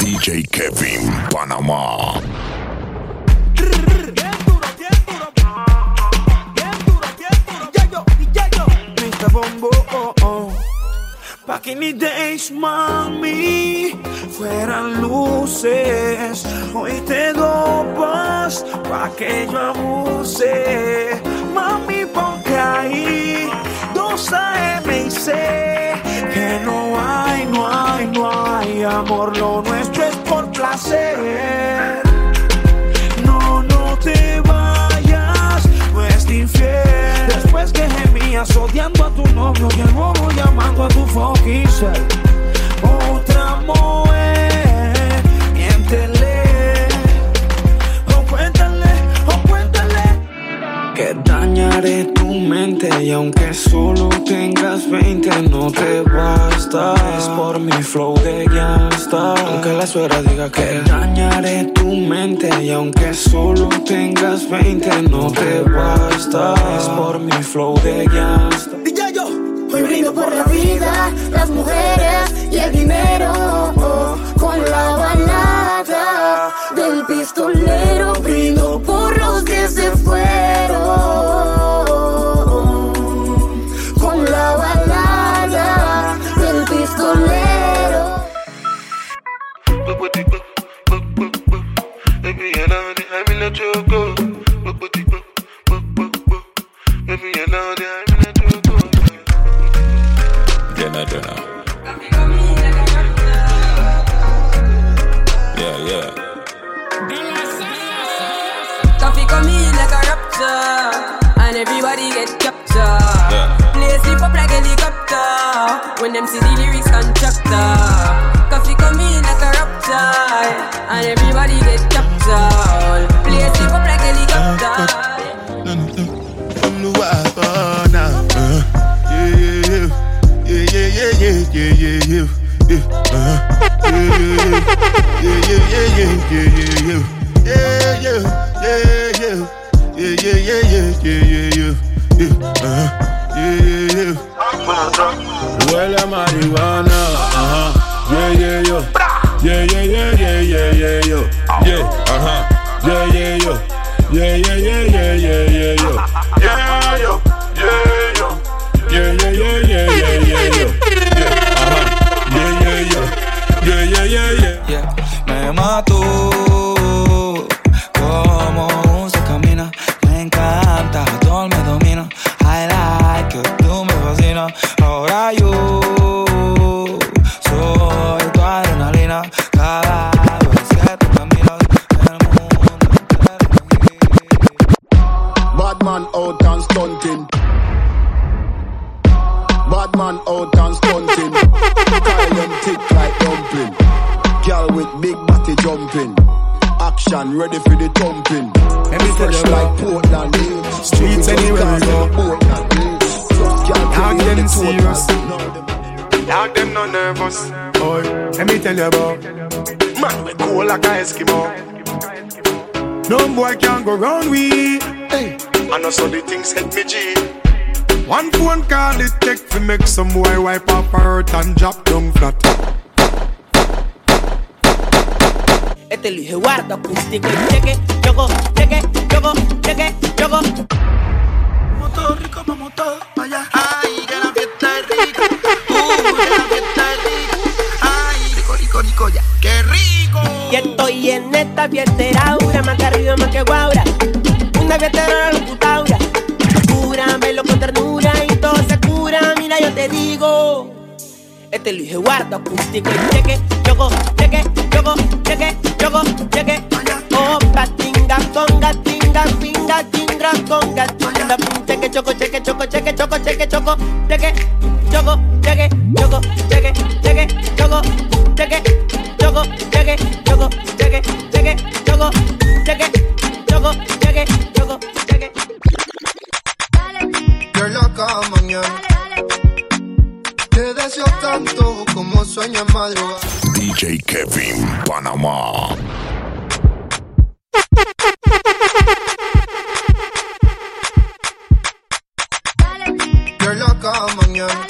DJ Kevin Panamá. Bien duro, bien duro. Bombo, oh, oh. Back in mami, fueran luces. Hoy te dopas pa' que yo abuse. Mami, ponte ahí, dos AM y C. Que no hay, no hay, no hay amor. Lo nuestro es por placer. No, no te vayas, no es infiel. Después que gemías odiando a tu novio y el bobo llamando a tu fucking self. Otra mujer, miéntele. O cuéntale, o cuéntale. Que dañaré y aunque solo tengas 20 no te basta. Es por mi flow de gangsta. Aunque la suegra diga que dañaré tu mente y aunque solo tengas 20 no te basta. Es por mi flow de gangsta. Hoy brindo por la vida, las mujeres y el dinero. oh, con la balada del pistolero. Brindo por los que se fueron. Acústico y cheque, choco, cheque, choco, cheque, choco. Moto rico, vamos para allá. Ay, que la fiesta es rica. Uh, que la fiesta es rica. Ay, rico, rico, rico, ya. ¡Qué rico! Y estoy en esta fiestera, aura, más que arriba, más que guaura. Una fiestera locutaura. Cúramelo con ternura y todo se cura, mira, yo te digo. Este lo dije guarda acústico y cheque, choco, cheque, choco, cheque, choco, cheque. Opa, tinga, conga, tinga, pinga, chingra, conga, tinga, cheque, choco, cheque, choco, cheque, choco, cheque, choco, cheque, choco, cheque, choco, cheque, cheque, choco, cheque, choco, cheque, choco, cheque, cheque, choco, cheque, choco, cheque, choco, cheque. Girl, loca mañana. Te deseo tanto como sueño en madrugada. DJ Kevin Panamá. Girl, loca mañana.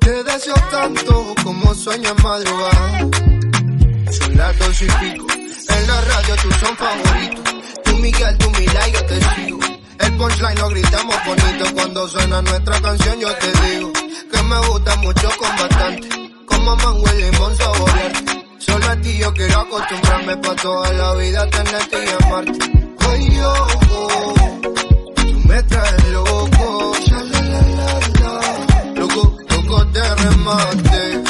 Te deseo tanto como sueño en madrugada. las dos y pico. En la radio tú son favoritos. Tú Miguel, tú Mila, yo te sigo. El punchline lo gritamos bonito cuando suena nuestra canción. Yo te digo que me gusta mucho con bastante. Como mango y limón saborearte. Solo a ti yo quiero acostumbrarme pa' toda la vida tenerte y amarte. Ay, yo, oh, tú me traes loco. Ya, la, la, la, la. Loco, loco de remate.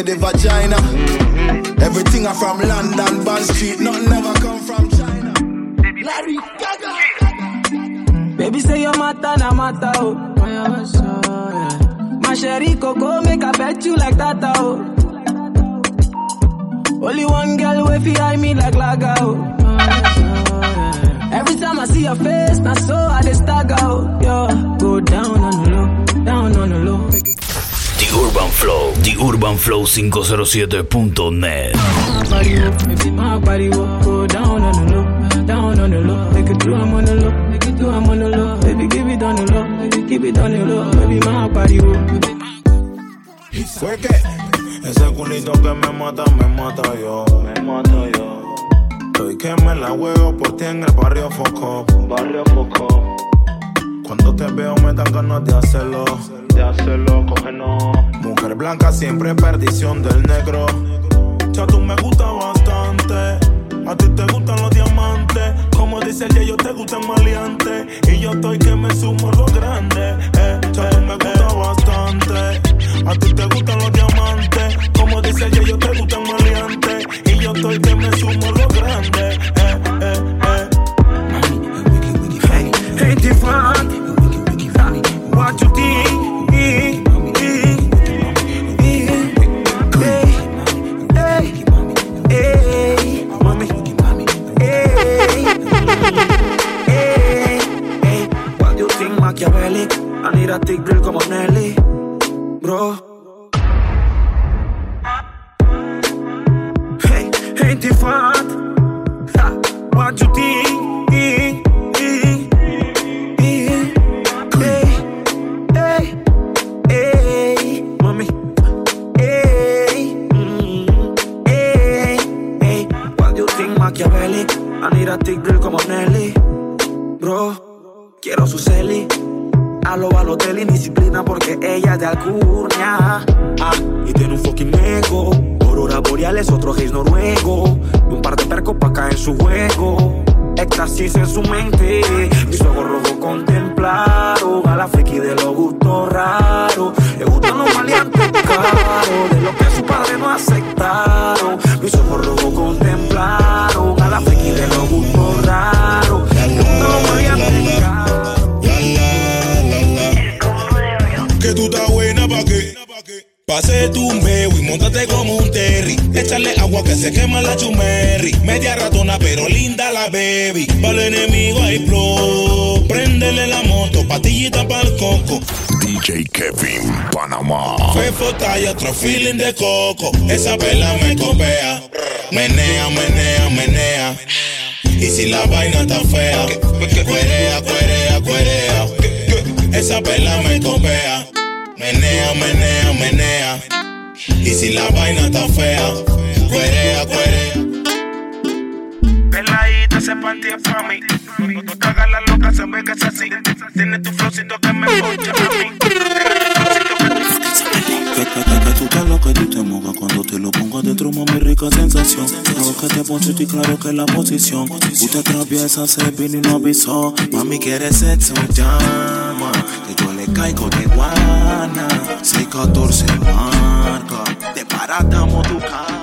Me the vagina. Everything I from London, Bond Street. Nothing ever come from China. Larry Gaga. Baby say your mata na mata oh. My sherry coco make I bet you like that oh. Only one girl way fi me like laga 507.net. Fue que ese culito que me mata, me mata yo. Me mata yo. Estoy que me la huevo por ti en el barrio Foco. Barrio Foco. Cuando te veo me dan ganas de hacerlo. De hacerlo, cógenos. Mujer blanca siempre perdición del negro. Ya tú me gusta bastante. A ti te gustan los diamantes. Como dice ella, yo te gustan maleantes. Y yo estoy que me sumo lo grande. Eh, ya tú me gusta bastante. A ti te gustan los diamantes. Como dice ella, yo te gustan maleantes. Y yo estoy que me sumo lo grande. Eh, eh, eh. Hey, hey, Tiffany. What you think? Hey, hey, hey, mami. Hey, hey, hey. What you think, Machiavelli? I need a thick girl como Nelly, bro. Hey, hey, Tiffany. Ha, What you think? Ah, y tiene un fucking ego. Aurora boreales, otro gays noruego. Un par de percos pa' caer en su juego. Éxtasis en su mente, mis ojos rojos contemplaron a la friki de los gustos raros. Le gustan los maleantes caros, de lo que su padre no aceptaron. Mis ojos rojos contemplaron Pase tu meo y montate como un terry. Échale agua que se quema la chumerri. Media ratona pero linda la baby. Para el enemigo hay flow. Préndele la moto, patillita para el coco. DJ Kevin Panamá. Fefo y otro feeling de coco. Esa vela me copea. Menea, menea, menea. Y si la vaina está fea, cuerea, cuerea, cuerea. Esa vela me copea. Menea, menea, menea. Y si la vaina está fea, cuerea, cuerea. Peladita, ese panty es pa' mí. Cuando tú te hagas la loca, se ve que es así. Tienes tu flowcito que me poncha a mí. Que, tú te lo que tú te mojas cuando te lo pongo adentro, mami, rica sensación. Claro que te poncho y claro que la posición. Usted atraviesa, se vino y no avisó. Mami, quiere sexo, llama. Caigo de guana. 614 marca. De paratamo tu cama.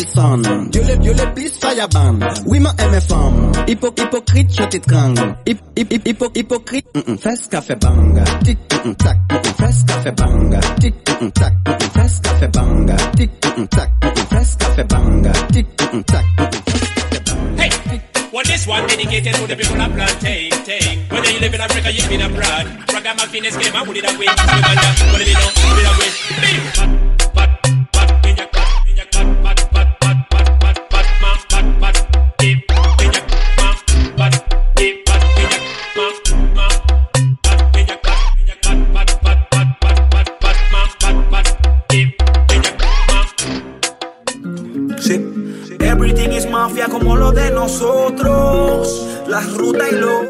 Dyson Yo le, yo le pis fayaban Wiman eme fam Hipo, hipokrit chote trang Hip, hip, hip, hipo, mm, mm Fes kafe banga Tik, tak, fes kafe banga Tik, mm, mm, mm fes kafe banga Tik, tak, fes kafe mm Tik, tak, Hey! Well, this one dedicated to the people of plantain. Whether you live in Africa, you've been abroad. Ragamuffin is game, I would it away. You want that? What do you know? Put it away. Beep! Las rutas y lo.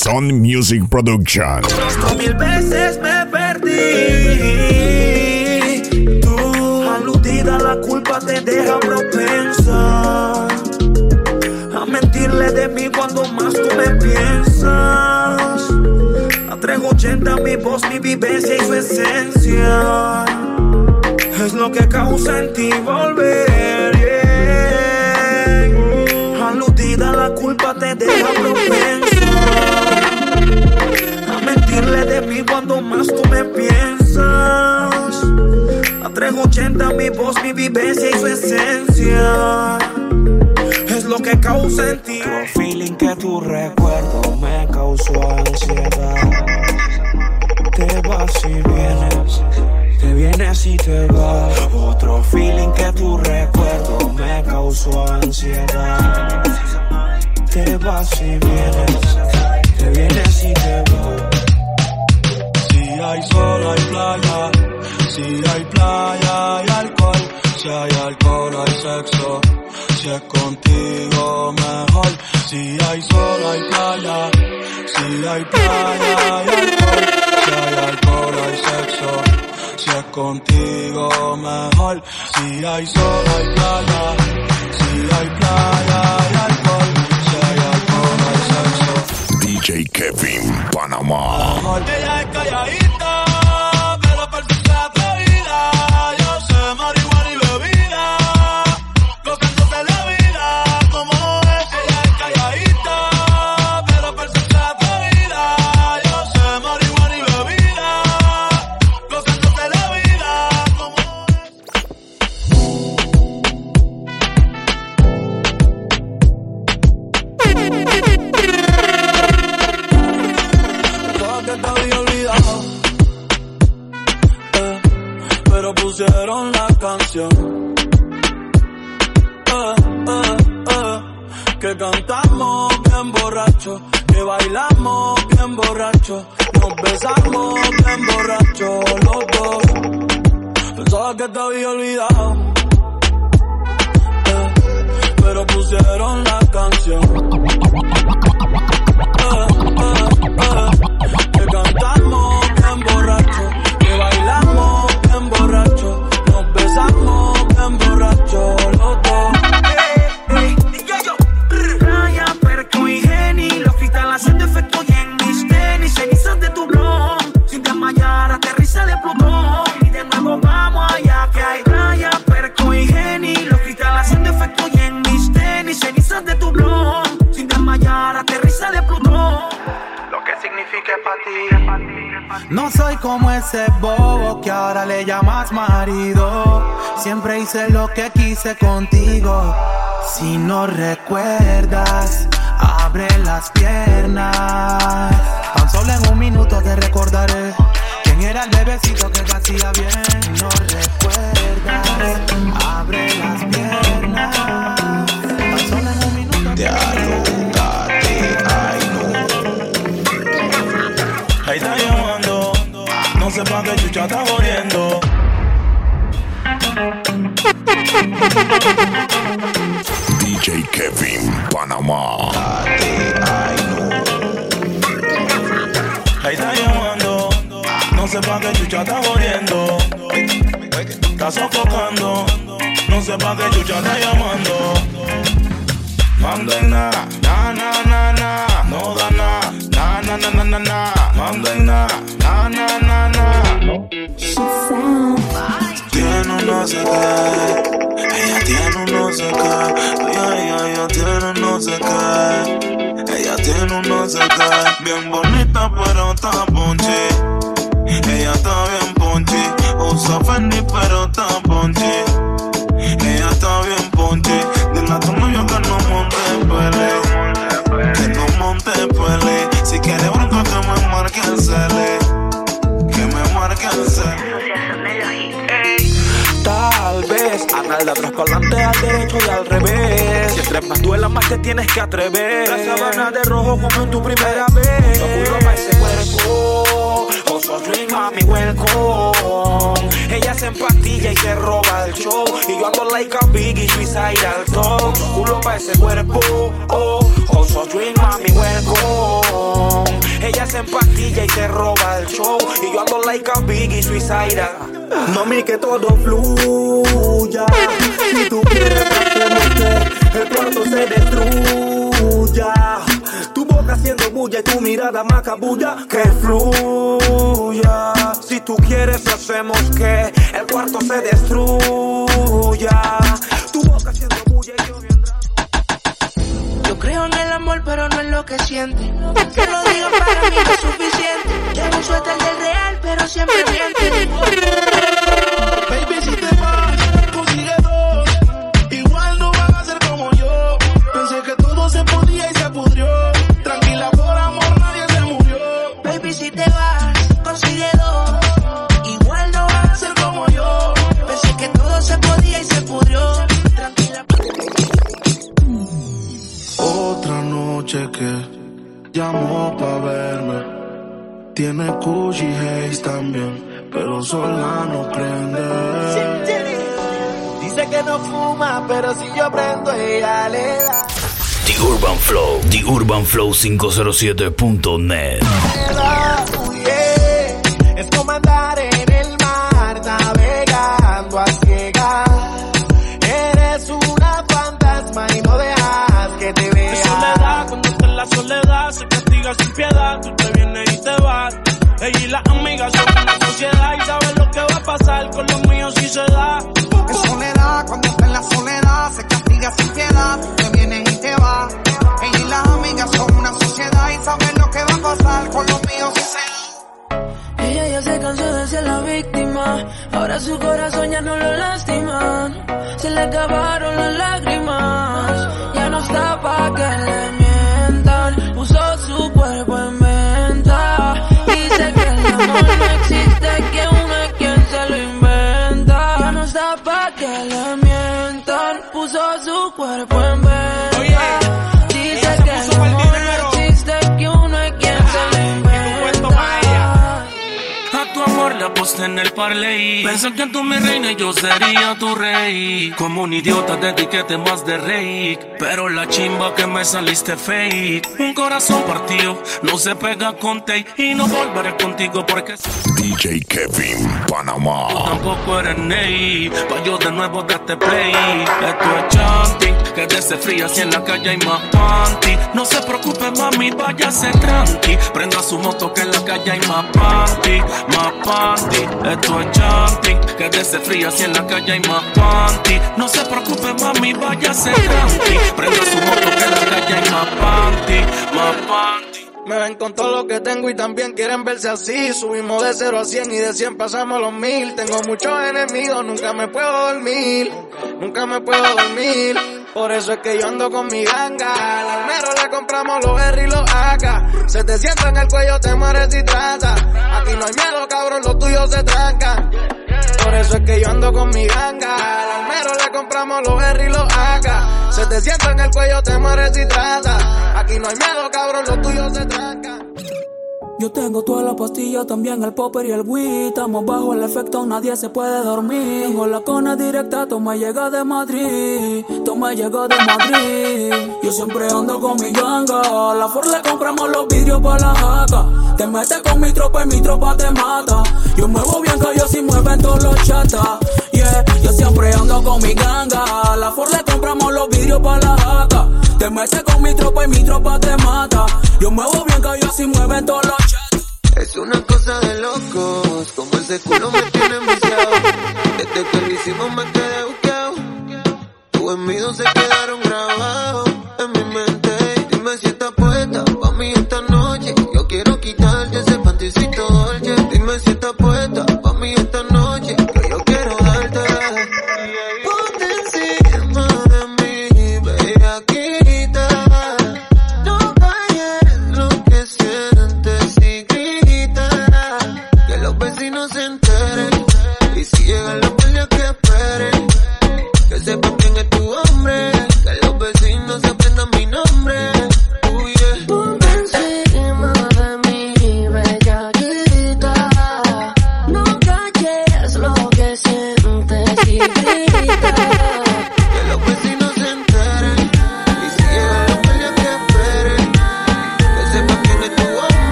Son Music Production. Esto mil veces me perdí. Tú, aludida, la culpa te deja propensa a mentirle de mí cuando más tú me piensas. A 380 mi voz, mi vivencia y su esencia. Es lo que causa en ti volver. Culpa te deja propensa a mentirle de mí cuando más tú me piensas. A 380 mi voz, mi vivencia y su esencia. Es lo que causa en ti. Otro feeling que tu recuerdo me causó ansiedad. Te vas y vienes, te vienes y te vas. Otro feeling que tu recuerdo me causó ansiedad. Vas y vienes, te vienes y te vas. Si hay sol, hay playa. Si hay playa, hay alcohol. Si hay alcohol, hay sexo. Si es contigo, mejor. Si hay sol, hay playa. Si hay playa, hay alcohol. Si hay alcohol, hay sexo. Si es contigo, mejor. Si hay sol, hay playa. Si hay playa, DJ Kevin Panamá. Nos besamos bien borracho los dos. Pensaba que te había olvidado, eh, pero pusieron la canción. Eh, eh, eh, que cantamos No soy como ese bobo que ahora le llamas marido. Siempre hice lo que quise contigo. Si no recuerdas, abre las piernas. Tan solo en un minuto te recordaré quién era el bebecito que te hacía bien. No recuerdas, pa' qué chucha está jodiendo. DJ Kevin Panamá. Ahí está llamando, no sé pa' qué chucha está jodiendo. Está sofocando, no sé pa' qué chucha está llamando. Manden na, na na na na, no da na, na na na na na na, manden na, na na na Tiene un no sé qué, ella tiene un no sé qué, ella, ella, ella tiene un no sé qué, ella tiene un no sé qué, bien bonita pero está ponche, ella está bien ponche, usa Fendi pero está de atrás para adelante, al derecho y al revés. Si entre más duela más te tienes que atrever. La sabana de rojo como en tu primera vez. Lo pa' ese cuerpo. Oso dream, mami, welcome. Ella se empastilla y se roba el show. Y yo ando like a biggie, suicide al top. Culo pa' ese cuerpo. Oh, Oso dream, mami, welcome. Ella se empastilla y se roba el show. Y yo ando like a biggie, suicide Mami, que todo Si tú quieres, hacemos que el cuarto se destruya. Tu boca haciendo bulla y tu mirada macabulla. Que fluya. Si tú quieres, hacemos que el cuarto se destruya. Tu boca haciendo bulla y yo Yo creo en el amor, pero no en lo que siente. Te lo digo para mí no es suficiente. Tengo un suéter del real, pero siempre miente. Baby, si te vas, llamó pa' verme. Tiene Gucci Haze también, pero sola no prende. Dice que no fuma, pero si yo prendo, ella le da. The Urban Flow, The Urban Flow 507.net. Ella y las amigas son una sociedad y sabes lo que va a pasar con los míos si se da. Es soledad, cuando está en la soledad, se castiga sin piedad, te vienes y te vas. Ella y las amigas son una sociedad y saben lo que va a pasar con los míos si se da. Ella ya se cansó de ser la víctima. Ahora su corazón ya no lo lastima. Se le acabaron las lágrimas. Ya no está pa' que le cuerpo en el parley. Pensé que tú mi reina y yo sería tu rey. Como un idiota dediqué temas de rey. Pero la chimba que me saliste fake. Un corazón partido, no se pega con tape. Y no volveré contigo porque DJ Kevin, Panamá. tampoco eres Ney. Pa' yo de nuevo darte play. Esto es chanting, que desde fría si en la calle hay más panty. No se preocupe, mami, váyase tranqui. Prenda su moto que en la calle hay más panty, más panty. Esto es chanting, que desde fría si en la calle hay más panty. No se preocupe, mami, váyase tranqui. Prenda su moto que en la calle hay más panty, más panty. Me ven con todo lo que tengo y también quieren verse así. Subimos de 0 a 100 y de 100 pasamos los mil. Tengo muchos enemigos, nunca me puedo dormir. Nunca me puedo dormir. Por eso es que yo ando con mi ganga. Al almero le compramos los R y los AK. Se te sienta en el cuello, te mueres y trata. Aquí no hay miedo, cabrón, los tuyos se trancan. Por eso es que yo ando con mi ganga. Al almero le compramos los R y los AK. Se te sienta en el cuello, te mueres y trata. Aquí no hay miedo, cabrón, los tuyos se trancan. Yo tengo toda la pastilla, también el popper y el weed. Estamos bajo el efecto, nadie se puede dormir. Tengo la cona directa, toma llega de Madrid. Toma llega de Madrid. Yo siempre ando con mi ganga. La Ford le compramos los vidrios para la jaca. Te metes con mi tropa y mi tropa te mata. Yo muevo bien que yo sí mueven todos los chatas. Yeah, yo siempre ando con mi ganga. La Ford le compramos los vidrios para la jaca. Te metes con mi tropa y mi tropa te mata. Yo muevo bien que yo sí mueven todos los chatas. Es una cosa de locos, como ese culo me tiene enviciado. Desde que lo hicimos me quedé buqueado. Tus envidios se quedaron grabados en mi mente.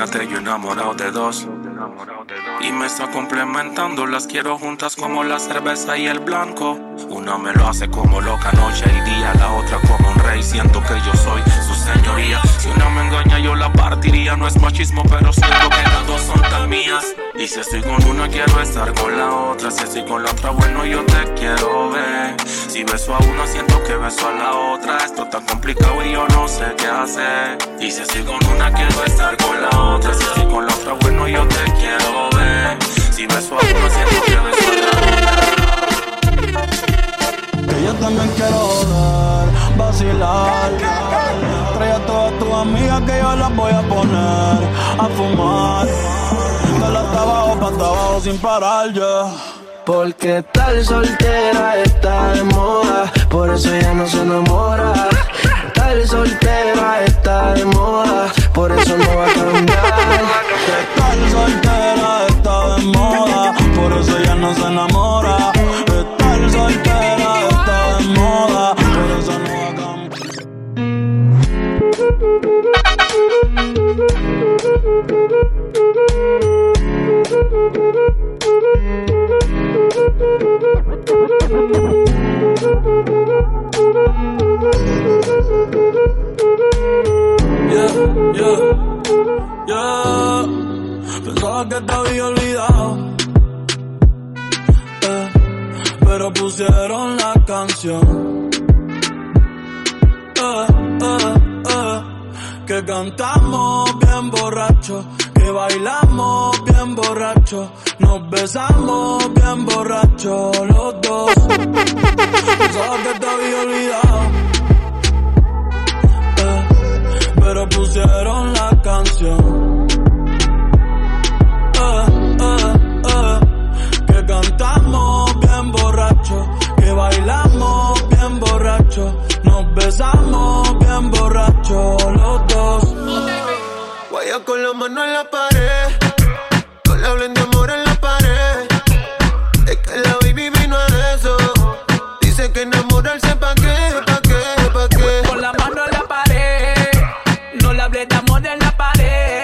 Imagínate yo enamorado de dos. Y me está complementando, las quiero juntas como la cerveza y el blanco. Una me lo hace como loca noche y día, la otra como un rey. Siento que yo soy su señoría. Si una me engaña, yo la partiría. No es machismo, pero siento que las dos son tan mías. Y si estoy con una, quiero estar con la otra. Si estoy con la otra, bueno, yo te quiero ver. Si beso a una, siento que beso a la otra. Esto está complicado y yo no sé qué hacer. Y si estoy con una, quiero estar con la otra. Si estoy con la otra, bueno, yo te quiero ver. Si beso a una, siento que beso a la otra. Que yo también quiero joder, vacilar. Trae a todas tus amigas que yo las voy a poner a fumar. De la hasta abajo pa' hasta abajo sin parar ya. Porque estar soltera está de moda, por eso ella no se enamora. Estar soltera está de moda, por eso no va a cambiar. Estar soltera está de moda, por eso ella no se enamora. Pusieron la canción. Eh, eh, eh, que cantamos bien borracho, que bailamos bien borracho, nos besamos bien borracho los dos. Pensaba que te había olvidado. Eh, pero pusieron la canción. Mano en la pared. No le hablen de amor en la pared. Es que la baby vino a eso. Dice que enamorarse pa' qué, pa' qué, pa' qué. Con la mano en la pared. No le hablé de amor en la pared.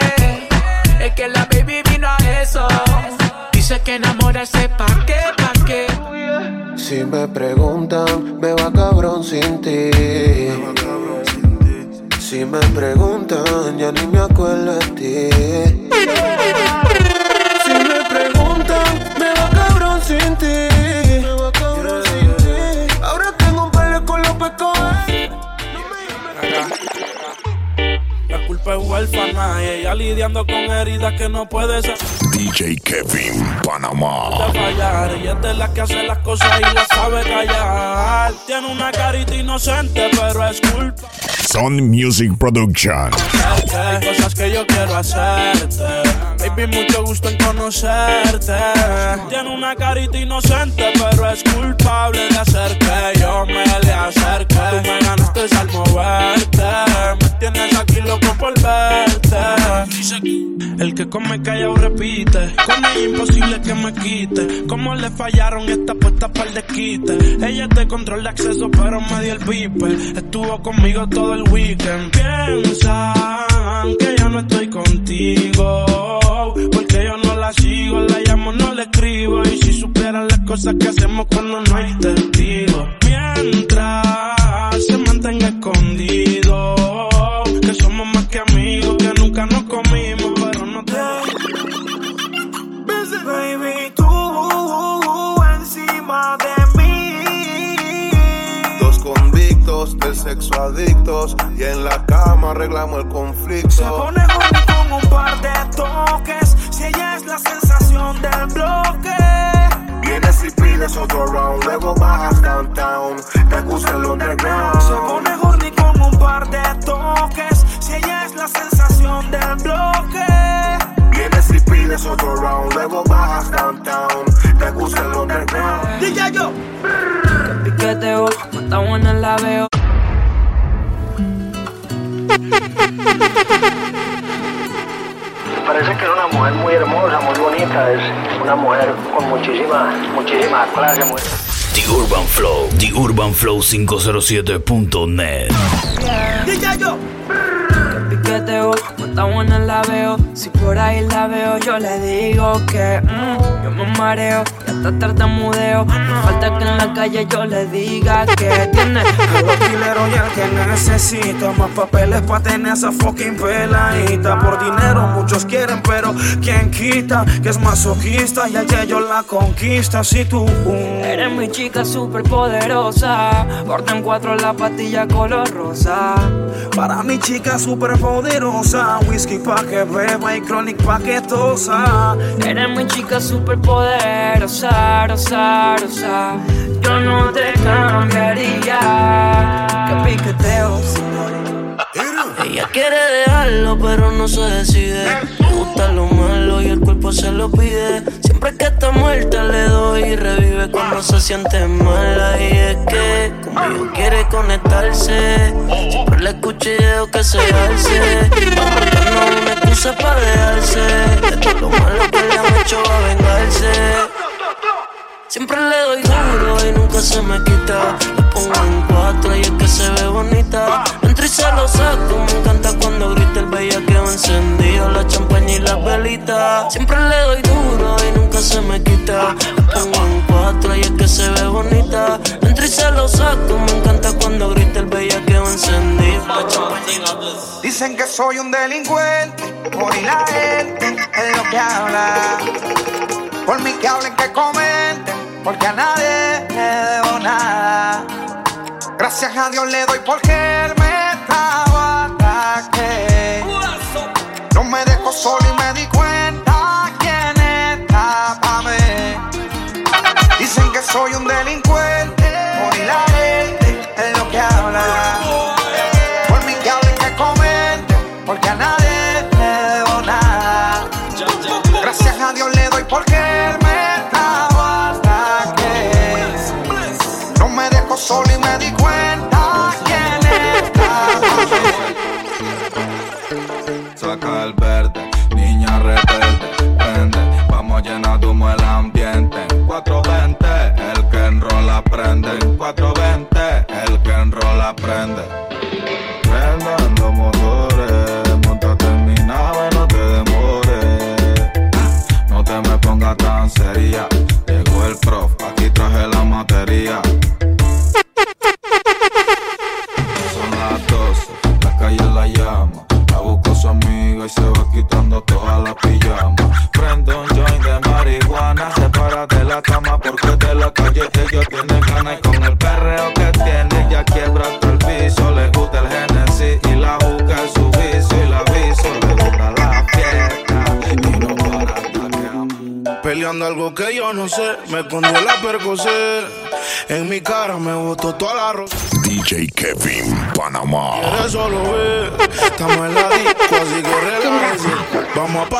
Es que la baby vino a eso. Dice que enamorarse pa' qué, pa' qué. Si me preguntan, me va cabrón sin ti. Si me preguntan, ya ni me acuerdo de ti. Si me preguntan, me va cabrón sin ti. Me va cabrón sin ti. Ahora tengo un pelo con los pescadores. La culpa es huérfana y ella lidiando con heridas que no puede ser. DJ Kevin, Panamá. de fallar. Ella es de las que hace las cosas y las sabe callar. Tiene una carita inocente, pero es culpa. Son Music Production. cosas que yo quiero hacerte. Baby, mucho gusto en conocerte. Tiene una carita inocente, pero es culpable de hacer que yo me le acerque. Tú me ganaste al moverte. Me tienes aquí loco por verte. El que come callado repite. Con ella imposible que me quite. Como le fallaron esta puesta para el desquite. Ella te control de acceso, pero me dio el pipe. Estuvo conmigo todo el weekend. Piensan que yo no estoy contigo. Porque yo no la sigo, la llamo, no le escribo. Y si supieran las cosas que hacemos cuando no hay testigos. Mientras sexo adictos y en la cama arreglamos el conflicto. Se pone horny con un par de toques. Si ella es la sensación del bloque. Vienes y pides otro round, luego bajas downtown. Te gusta el underground. Se pone horny con un par de toques. Si ella es la sensación del bloque. Vienes y pides otro round, luego bajas downtown. Te gusta el underground. DJ yo. Piqueteo, está buena la veo. Parece que era una mujer muy hermosa, muy bonita, es una mujer con muchísima, muchísima clase. Muy... The Urban Flow, TheUrbanFlow507.net. DJ yo. Piqueteo, está buena la veo. Si por ahí la veo, yo le digo que mm, yo me mareo y hasta tartamudeo. No falta que en la calle yo le diga que tiene. Los dileros ya que necesito más papeles para tener esa fucking peladita. Por dinero muchos quieren, pero ¿quién quita? Que es masoquista y ayer yo la conquista. Si tú Eres mi chica super poderosa. Orden cuatro la patilla color rosa. Para mi chica super poderosa, whisky pa' que beba y chronic pa' que tosa. Eres mi chica super poderosa, rosa, rosa. Yo no te cambiaría. Que piqueteo, Ella quiere dejarlo, pero no se decide. Gusta lo malo y el cuerpo se lo pide. Siempre que está muerta le doy y revive cuando se siente mala. Y es que conmigo quiere conectarse. Y dejo que se alce. Buscando una excusa para dejarse. De todo lo malo que le han hecho a vengarse. Siempre le doy duro y nunca se me quita. Le pongo en cuatro y es que se ve bonita. Entro y se lo saco, me encanta cuando grita el bellaqueo encendido, la champaña y las velitas. Siempre le doy duro y nunca se me quita. Le pongo en cuatro y es que se ve bonita. Entro y se lo saco, me encanta cuando grita el bellaqueo encendido, la champaña y. Dicen que soy un delincuente, por la gente es lo que habla. Por mí que hablen, que comenten, porque a nadie le debo nada. Gracias a Dios le doy porque él me estaba ataque. No me dejó solo y me di cuenta quién está pa' mí. Dicen que soy un delincuente,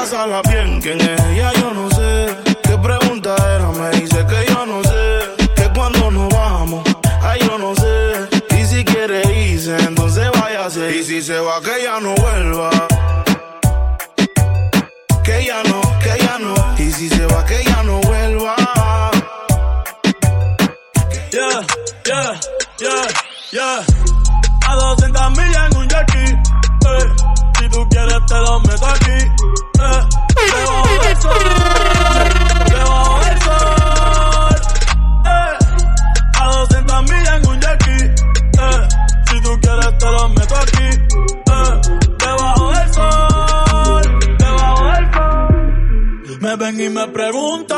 Vamos a pasarla bien, quién es ella yo no sé. ¿Qué pregunta era? Me dice que yo no sé. Que cuando nos vamos, ay yo no sé. Y si quiere irse, entonces váyase. Y si se va, que ya no vuelva. Que ya no, que ya no. Y si se va, que ya no vuelva. Yeah, yeah, yeah, yeah. A 200 millas un jackie. Eh. Si tú quieres te lo meto aquí. Eh. Debajo del sol. Debajo del sol. Eh. A 200 millas en un jackie. Eh. Si tú quieres te lo meto aquí. Eh. Debajo del sol. Debajo del sol. Me ven y me preguntan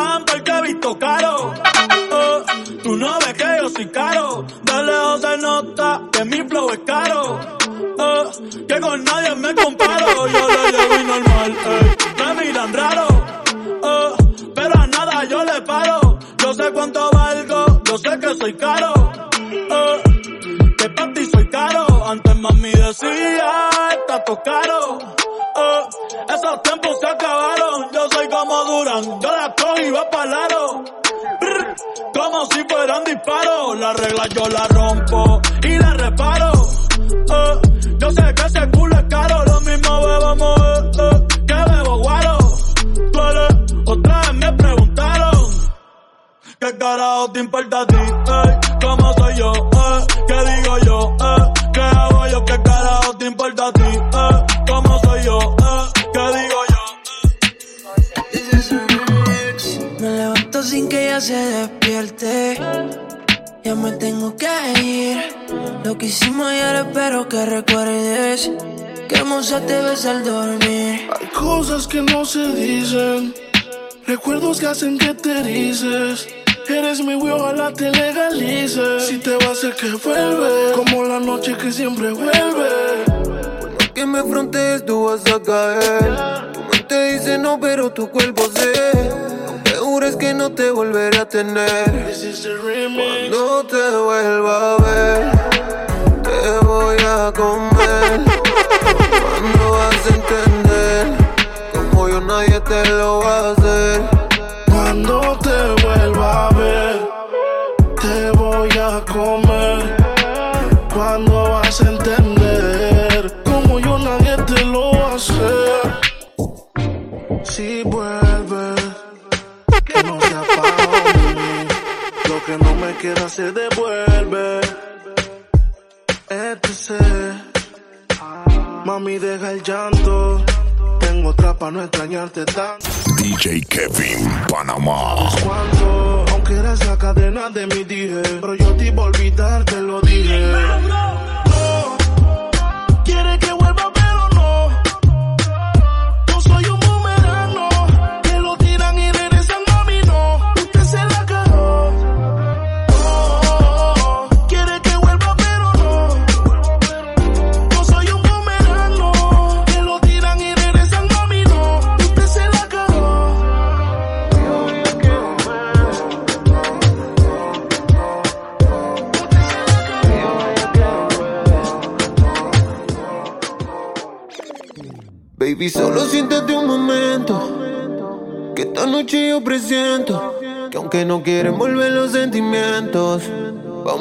sin que ella se despierte. Ya me tengo que ir. Lo que hicimos ayer espero que recuerdes. Que hermosa te ves al dormir. Hay cosas que no se dicen, recuerdos que hacen que te erices. Eres mi güey, ojalá te legalices. Si te vas, sé que vuelve, como la noche que siempre vuelve. Que me frontees, tú vas a caer. Tu mente dice no, pero tu cuerpo sé. Aunque jures que no te volveré a tener. Cuando te vuelva a ver, te voy a comer. Cuando vas a entender, como yo nadie te lo va a hacer. Cuando te vuelva a ver, te voy a comer. Que no me queda se devuelve. Etc. Mami, deja el llanto. Tengo otra para no extrañarte tanto. DJ Kevin Panamá. Cuando, aunque eres la cadena de mi dije, pero yo te iba a olvidar, te lo dije.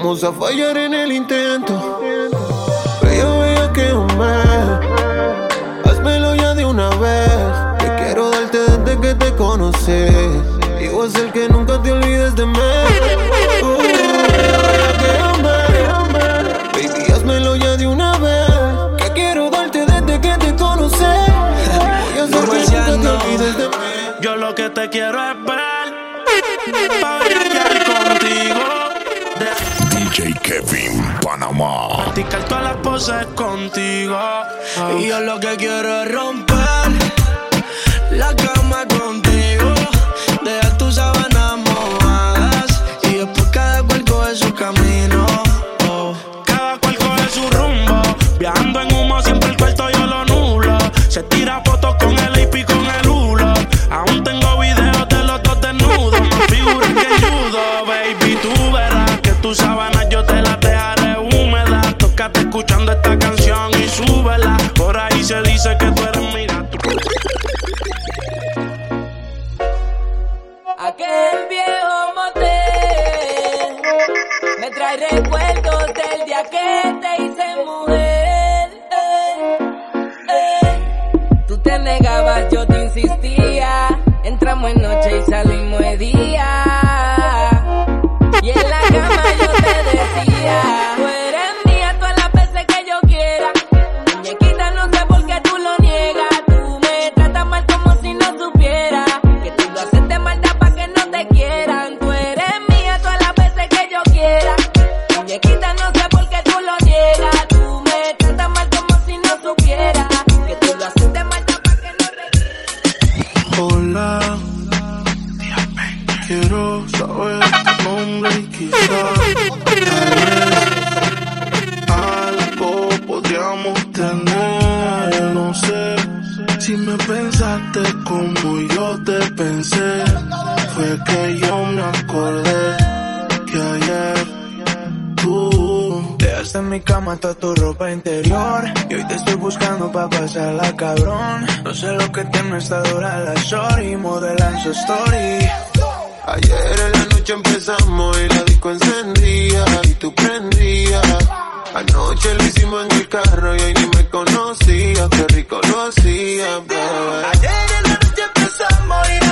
Vamos a fallar en el intento. Pero yo veía que hombre, házmelo ya de una vez. Que quiero darte desde que te conocí. Y voy a ser que nunca te olvides de mí. Uh, que amé. Baby, házmelo ya de una vez. Que quiero darte desde que te conocí. Y voy a hacer que nunca te olvides de mí. Yo lo que te quiero es ver. Kevin Panamá. Practicar todas las poses contigo. Y yo lo que quiero es romper la cama contigo. No sé si me pensaste como yo te pensé. Fue que yo me acordé que ayer tú Dejaste en mi cama toda tu ropa interior Y hoy te estoy buscando pa' pasarla cabrón No sé lo que tiene esta dura la shorty Modelan su story Ayer en la noche empezamos y la disco encendía y tú prendías. Anoche lo hicimos en el carro y hoy ni me conocía, qué rico lo hacía, bebé. Ayer en la noche empezamos y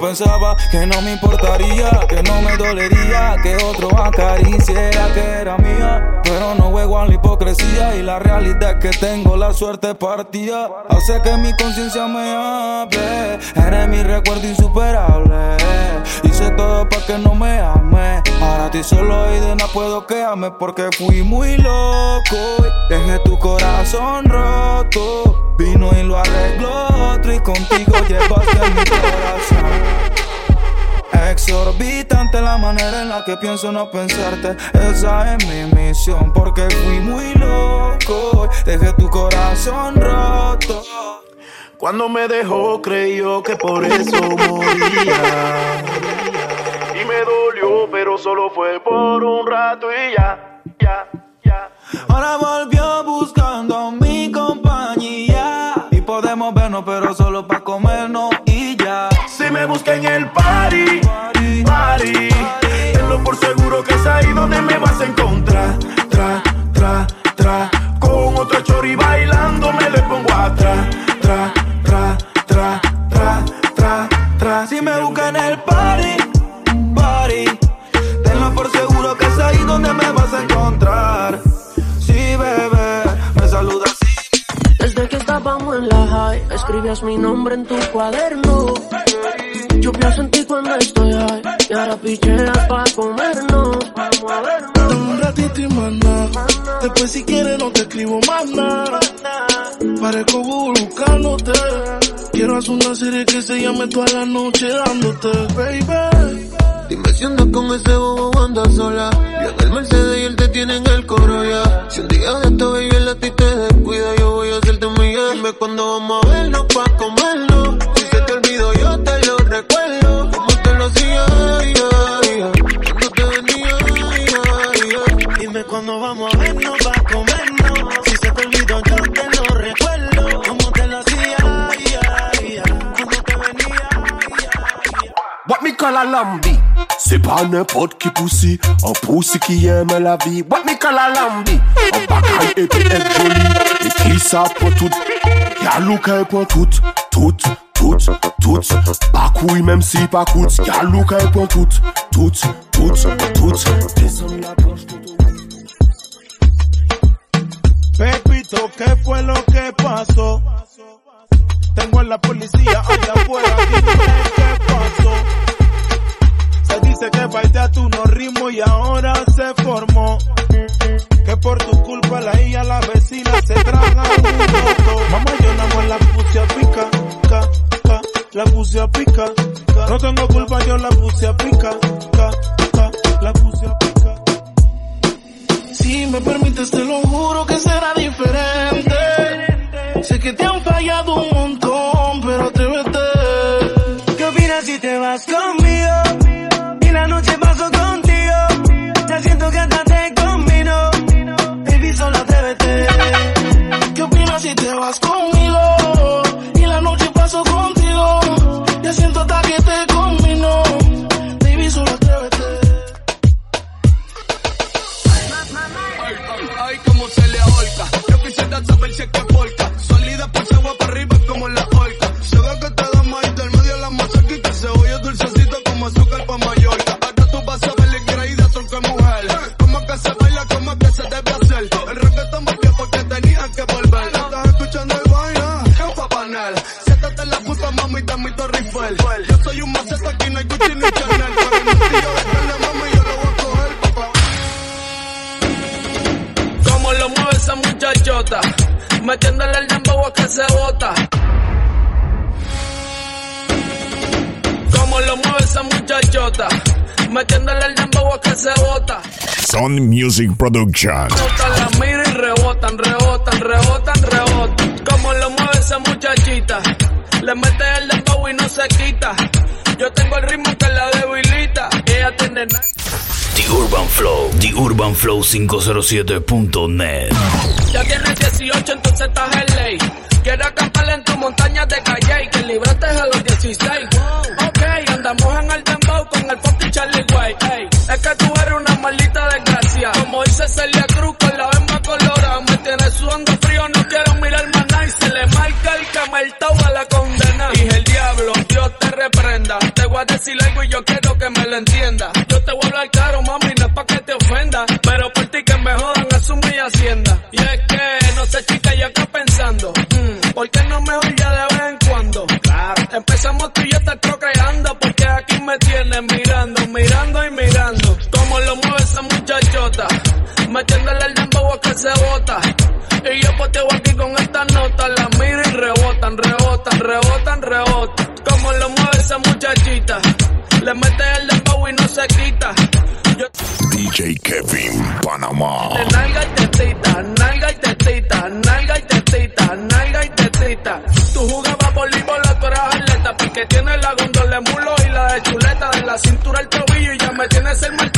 pensaba que no me importaría, que no me dolería, que otro acariciara que era mía. Pero no juego a la hipocresía y la realidad es que tengo la suerte partida. Hace que mi conciencia me hable, eres mi recuerdo insuperable. Hice todo para que no me ame. Ahora ti solo y de nada puedo quejarme porque fui muy loco. Dejé tu corazón roto. Vino y lo arregló otro y contigo llevaste mi corazón. Exorbitante la manera en la que pienso no pensarte. Esa es mi misión porque fui muy loco. Dejé tu corazón roto. Cuando me dejó creyó que por eso moría. Y me dolió, pero solo fue por un rato y ya, ya, ya. Ahora volvió buscando mi compañía. Pero solo pa' comernos y ya. Si me busca en el party, party, por seguro que es ahí donde me vas a encontrar. Tra, tra, tra, con otro chori bailando escribías mi nombre en tu cuaderno. Yo pienso en ti cuando estoy high, y ahora picheas pa' comernos. Vernos. Un ratito y más nada. Después si quieres no te escribo más nada. Parezco buscándote. Quiero hacer una serie que se llame toda la noche dándote, baby. Dime si andas con ese bobo andas sola. Yo en el Mercedes y él te tiene en el coro ya. Si un día de esto, baby, él a ti te descuida, yo voy a hacerte mía. Dime cuándo vamos a vernos pa' comernos. Si se te olvidó, yo te lo recuerdo. Como te lo hacía, ay, ay. Cuando te venía, ay. Dime cuándo vamos a vernos pa' comernos. Si se te olvidó, yo te lo recuerdo. Como te lo hacía, ay, ay. Cuando te venía, ay, ay, ay. What me call a lambi. C'est pas n'importe qui poussi, un poussi qui aime la vie. Call a lambi? Un bagaille et puis être joli. Et qui ça pour tout? Y'a look pour tout, tout, tout, tout. Pas couille même si pas coûte. Y'a look pour tout, tout, tout, tout. Planche tout Pepito, ¿qué fue lo que pasó? Tengo a la policía allá afuera, dime qué pasó? Dice que bailé a tu no ritmo y ahora se formó. Que por tu culpa la hija, la vecina se traga un moto. Mamá, yo nada más la puse a pica, ca, ca, la puse pica. ca. No tengo culpa, yo la puse a pica, ca, ca, la puse pica. Si me permites, te lo juro que será diferente. Sé que te han fallado atrévete. ¿Qué opinas si te vas conmigo? Y la noche paso contigo. Ya siento hasta que te combino. Baby, solo atrévete. Ay, como se le ahorca. Yo quisiera saber si es que porca. Salida por va para arriba Son Music Production. Bota, la miro y rebotan, rebotan, rebotan, rebotan. Como lo mueve esa muchachita, le mete el dembow y no se quita. Yo tengo el ritmo que la debilita. Ella tiene nada. The Urban Flow, The Urban Flow 507.net. Ya tienes 18, entonces estás en ley. Quiero acampar en tu montaña de calle Celia Cruz con la vema colorada. Me tienes sudando frío, no quiero mirar más nada. Y se le marca el cameltao a la condena. Dije el diablo, Dios te reprenda. Te voy a decir algo y yo quiero que me lo entienda. Yo te voy a hablar claro, mami, no es pa' que te ofenda. Pero por ti que me jodan, asume mi hacienda. Y es que, no sé chica, yo acá pensando. mm, ¿Por qué no mejor ya de vez en cuando? Claro. Empezamos tú y yo estar procreando. Porque aquí me mirando, mirando Metiéndole el dembow a que se bota. Y yo poteo aquí con esta nota. La miro y rebotan, rebotan, rebotan, rebotan. Como lo mueve esa muchachita. Le mete el dembow y no se quita. Yo DJ Kevin Panamá. de nalga y tetita, nalga y tetita, nalga y tetita, nalga y tetita. Tú jugabas voleibol, tú eras atleta, porque tienes la gondola de mulo y la de chuleta, de la cintura al tobillo y ya me tienes el ver